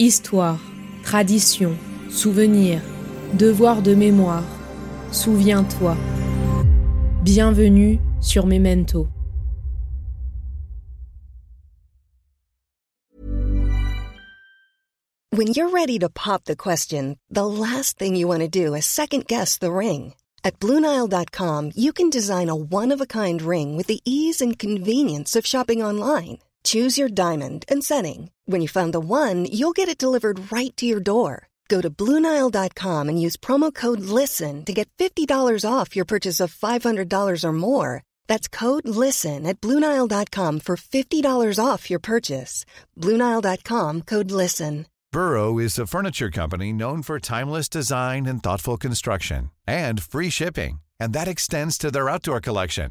Histoire, tradition, souvenir, devoir de mémoire. Souviens-toi. Bienvenue sur Memento. When you're ready to pop the question, the last thing you want to do is second guess the ring. At Bluenile.com, you can design a one of a kind ring with the ease and convenience of shopping online. Choose your diamond and setting. When you find the one, you'll get it delivered right to your door. Go to Bluenile.com and use promo code LISTEN to get $50 off your purchase of $500 or more. That's code LISTEN at Bluenile.com for $50 off your purchase. Bluenile.com code LISTEN. Burrow is a furniture company known for timeless design and thoughtful construction and free shipping, and that extends to their outdoor collection.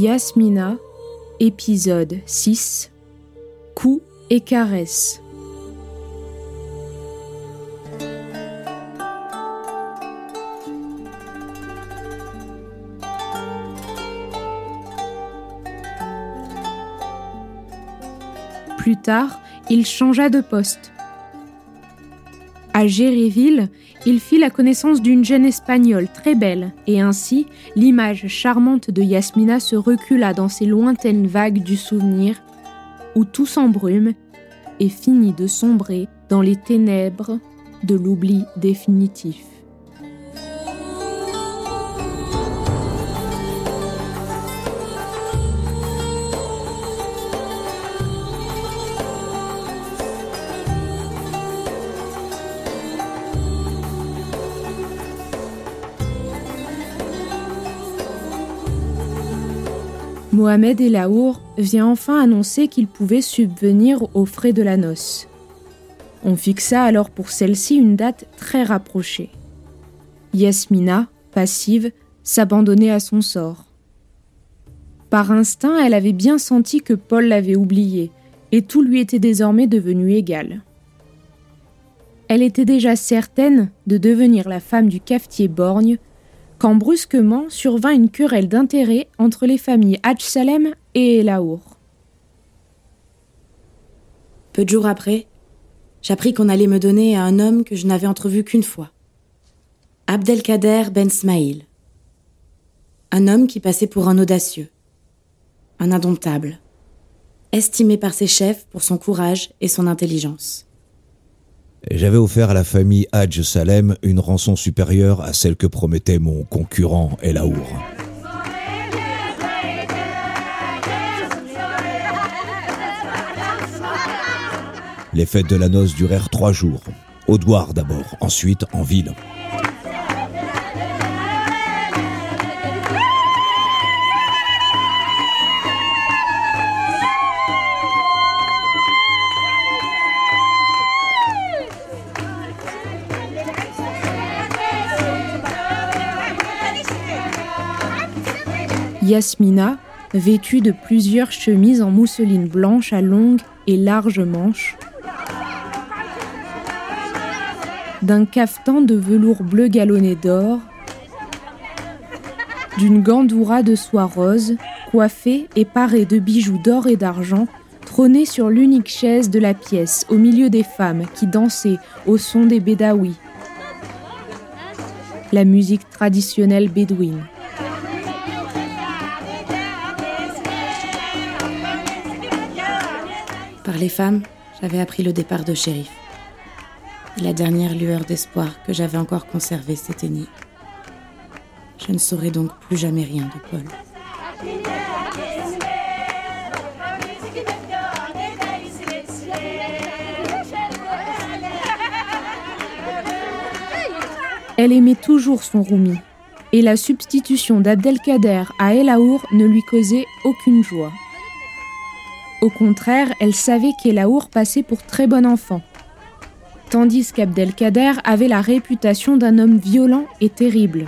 Yasmina, épisode 6 Coups et caresses. Plus tard, il changea de poste. À Géréville, il fit la connaissance d'une jeune espagnole très belle, et ainsi l'image charmante de Yasmina se recula dans ces lointaines vagues du souvenir, où tout s'embrume et finit de sombrer dans les ténèbres de l'oubli définitif. Mohamed Elaour vient enfin annoncer qu'il pouvait subvenir aux frais de la noce. On fixa alors pour celle-ci une date très rapprochée. Yasmina, passive, s'abandonnait à son sort. Par instinct, elle avait bien senti que Paul l'avait oubliée, et tout lui était désormais devenu égal. Elle était déjà certaine de devenir la femme du cafetier borgne quand brusquement survint une querelle d'intérêt entre les familles Hadj Salem et Laour. Peu de jours après, j'appris qu'on allait me donner à un homme que je n'avais entrevu qu'une fois. Abdelkader Ben Smaïl. Un homme qui passait pour un audacieux, un indomptable, estimé par ses chefs pour son courage et son intelligence. J'avais offert à la famille Hadj Salem une rançon supérieure à celle que promettait mon concurrent El Aour. Les fêtes de la noce durèrent trois jours. Au Douar d'abord, ensuite en ville. Yasmina, vêtue de plusieurs chemises en mousseline blanche à longues et larges manches, d'un cafetan de velours bleu galonné d'or, d'une gandoura de soie rose, coiffée et parée de bijoux d'or et d'argent, trônait sur l'unique chaise de la pièce, au milieu des femmes qui dansaient au son des bédaouis, la musique traditionnelle bédouine. Par les femmes, j'avais appris le départ de shérif. La dernière lueur d'espoir que j'avais encore conservée s'éteignit. Je ne saurais donc plus jamais rien de Paul. Elle aimait toujours son roumi, et la substitution d'Abdelkader à El Aour ne lui causait aucune joie. Au contraire, elle savait qu'El Aour passait pour très bon enfant, tandis qu'Abdelkader avait la réputation d'un homme violent et terrible.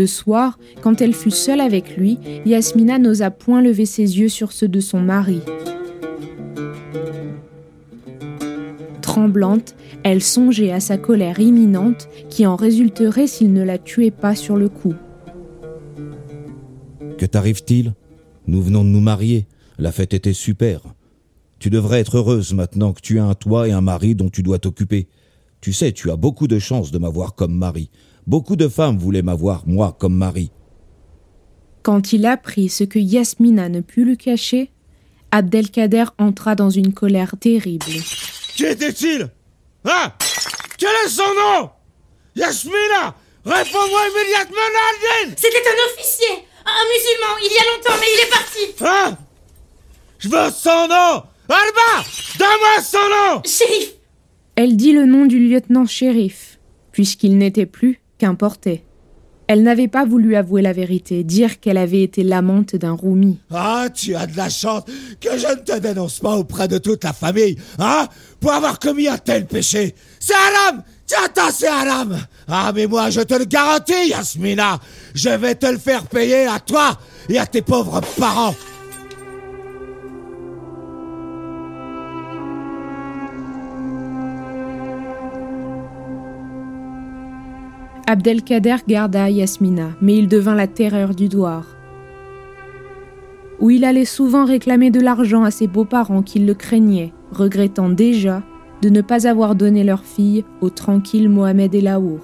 Le soir, quand elle fut seule avec lui, Yasmina n'osa point lever ses yeux sur ceux de son mari. Tremblante, elle songeait à sa colère imminente qui en résulterait s'il ne la tuait pas sur le coup. Que t'arrive-t-il? Nous venons de nous marier. La fête était super. Tu devrais être heureuse maintenant que tu as un toit et un mari dont tu dois t'occuper. Tu sais, tu as beaucoup de chance de m'avoir comme mari. Beaucoup de femmes voulaient m'avoir, moi, comme mari. Quand il apprit ce que Yasmina ne put lui cacher, Abdelkader entra dans une colère terrible. Qui était-il? Hein? Quel est son nom? Yasmina! Réponds-moi immédiatement, Nardine C'était un officier Un musulman, il y a longtemps, mais il est parti. Hein? Je veux son nom! Alba! Donne-moi son nom! Shérif! Elle dit le nom du lieutenant shérif, puisqu'il n'était plus Qu'importait. Elle n'avait pas voulu avouer la vérité, dire qu'elle avait été l'amante d'un roumi. Ah, tu as de la chance que je ne te dénonce pas auprès de toute la famille, hein, pour avoir commis un tel péché. C'est haram Tiens, c'est haram Ah, mais moi, je te le garantis, Yasmina, je vais te le faire payer à toi et à tes pauvres parents. Abdelkader garda Yasmina, mais il devint la terreur du douar. Où il allait souvent réclamer de l'argent à ses beaux-parents qui le craignaient, regrettant déjà de ne pas avoir donné leur fille au tranquille Mohamed El Aour.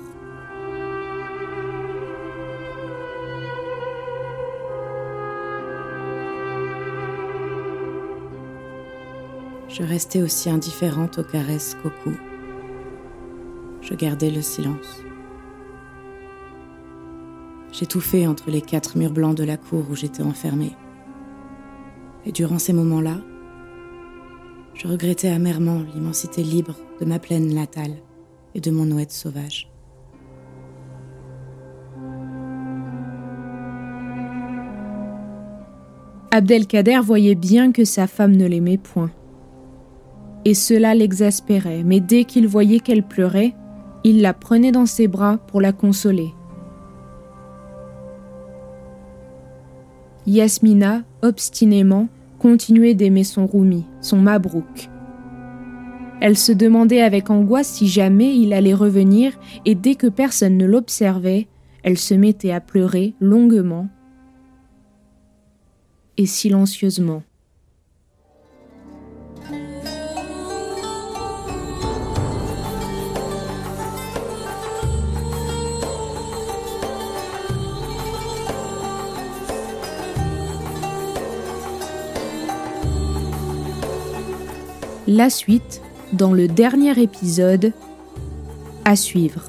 Je restais aussi indifférente aux caresses qu'au cou. Je gardais le silence. J'étouffais entre les quatre murs blancs de la cour où j'étais enfermée. Et durant ces moments-là, je regrettais amèrement l'immensité libre de ma plaine natale et de mon ouette sauvage. Abdelkader voyait bien que sa femme ne l'aimait point. Et cela l'exaspérait, mais dès qu'il voyait qu'elle pleurait, il la prenait dans ses bras pour la consoler. Yasmina, obstinément, continuait d'aimer son Roumi, son Mabrouk. Elle se demandait avec angoisse si jamais il allait revenir, et dès que personne ne l'observait, elle se mettait à pleurer longuement et silencieusement. La suite dans le dernier épisode à suivre.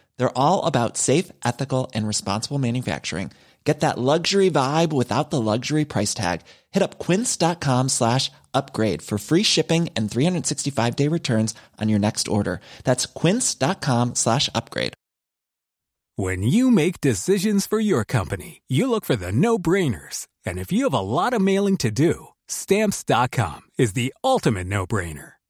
They're all about safe, ethical, and responsible manufacturing. Get that luxury vibe without the luxury price tag. Hit up quince.com slash upgrade for free shipping and 365 day returns on your next order. That's quince.com slash upgrade. When you make decisions for your company, you look for the no brainers. And if you have a lot of mailing to do, stamps.com is the ultimate no brainer.